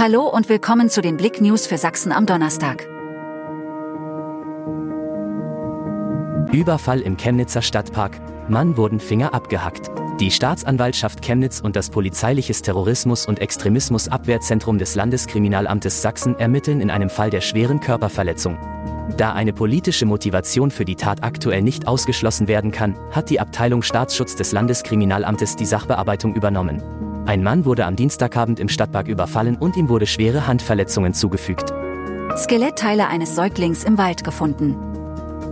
Hallo und willkommen zu den Blick News für Sachsen am Donnerstag. Überfall im Chemnitzer Stadtpark. Mann wurden Finger abgehackt. Die Staatsanwaltschaft Chemnitz und das Polizeiliches Terrorismus- und Extremismusabwehrzentrum des Landeskriminalamtes Sachsen ermitteln in einem Fall der schweren Körperverletzung. Da eine politische Motivation für die Tat aktuell nicht ausgeschlossen werden kann, hat die Abteilung Staatsschutz des Landeskriminalamtes die Sachbearbeitung übernommen. Ein Mann wurde am Dienstagabend im Stadtpark überfallen und ihm wurde schwere Handverletzungen zugefügt. Skelettteile eines Säuglings im Wald gefunden.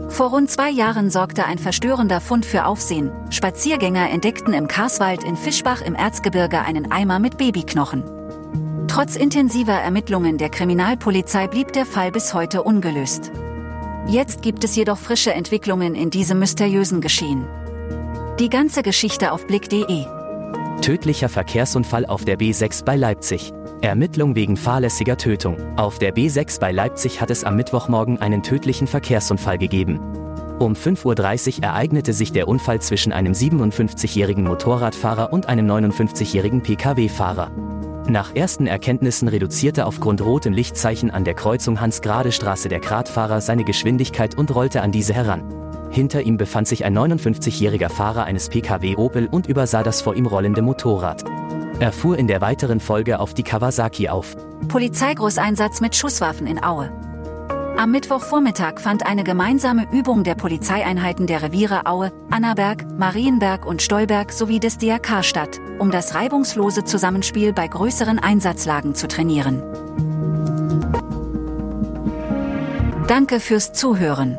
Vor rund zwei Jahren sorgte ein verstörender Fund für Aufsehen. Spaziergänger entdeckten im Karswald in Fischbach im Erzgebirge einen Eimer mit Babyknochen. Trotz intensiver Ermittlungen der Kriminalpolizei blieb der Fall bis heute ungelöst. Jetzt gibt es jedoch frische Entwicklungen in diesem mysteriösen Geschehen. Die ganze Geschichte auf blick.de Tödlicher Verkehrsunfall auf der B6 bei Leipzig. Ermittlung wegen fahrlässiger Tötung. Auf der B6 bei Leipzig hat es am Mittwochmorgen einen tödlichen Verkehrsunfall gegeben. Um 5.30 Uhr ereignete sich der Unfall zwischen einem 57-jährigen Motorradfahrer und einem 59-jährigen Pkw-Fahrer. Nach ersten Erkenntnissen reduzierte aufgrund rotem Lichtzeichen an der Kreuzung Hans-Grade-Straße der Gradfahrer seine Geschwindigkeit und rollte an diese heran. Hinter ihm befand sich ein 59-jähriger Fahrer eines Pkw Opel und übersah das vor ihm rollende Motorrad. Er fuhr in der weiteren Folge auf die Kawasaki auf. Polizeigroßeinsatz mit Schusswaffen in Aue. Am Mittwochvormittag fand eine gemeinsame Übung der Polizeieinheiten der Reviere Aue, Annaberg, Marienberg und Stolberg sowie des DRK statt, um das reibungslose Zusammenspiel bei größeren Einsatzlagen zu trainieren. Danke fürs Zuhören.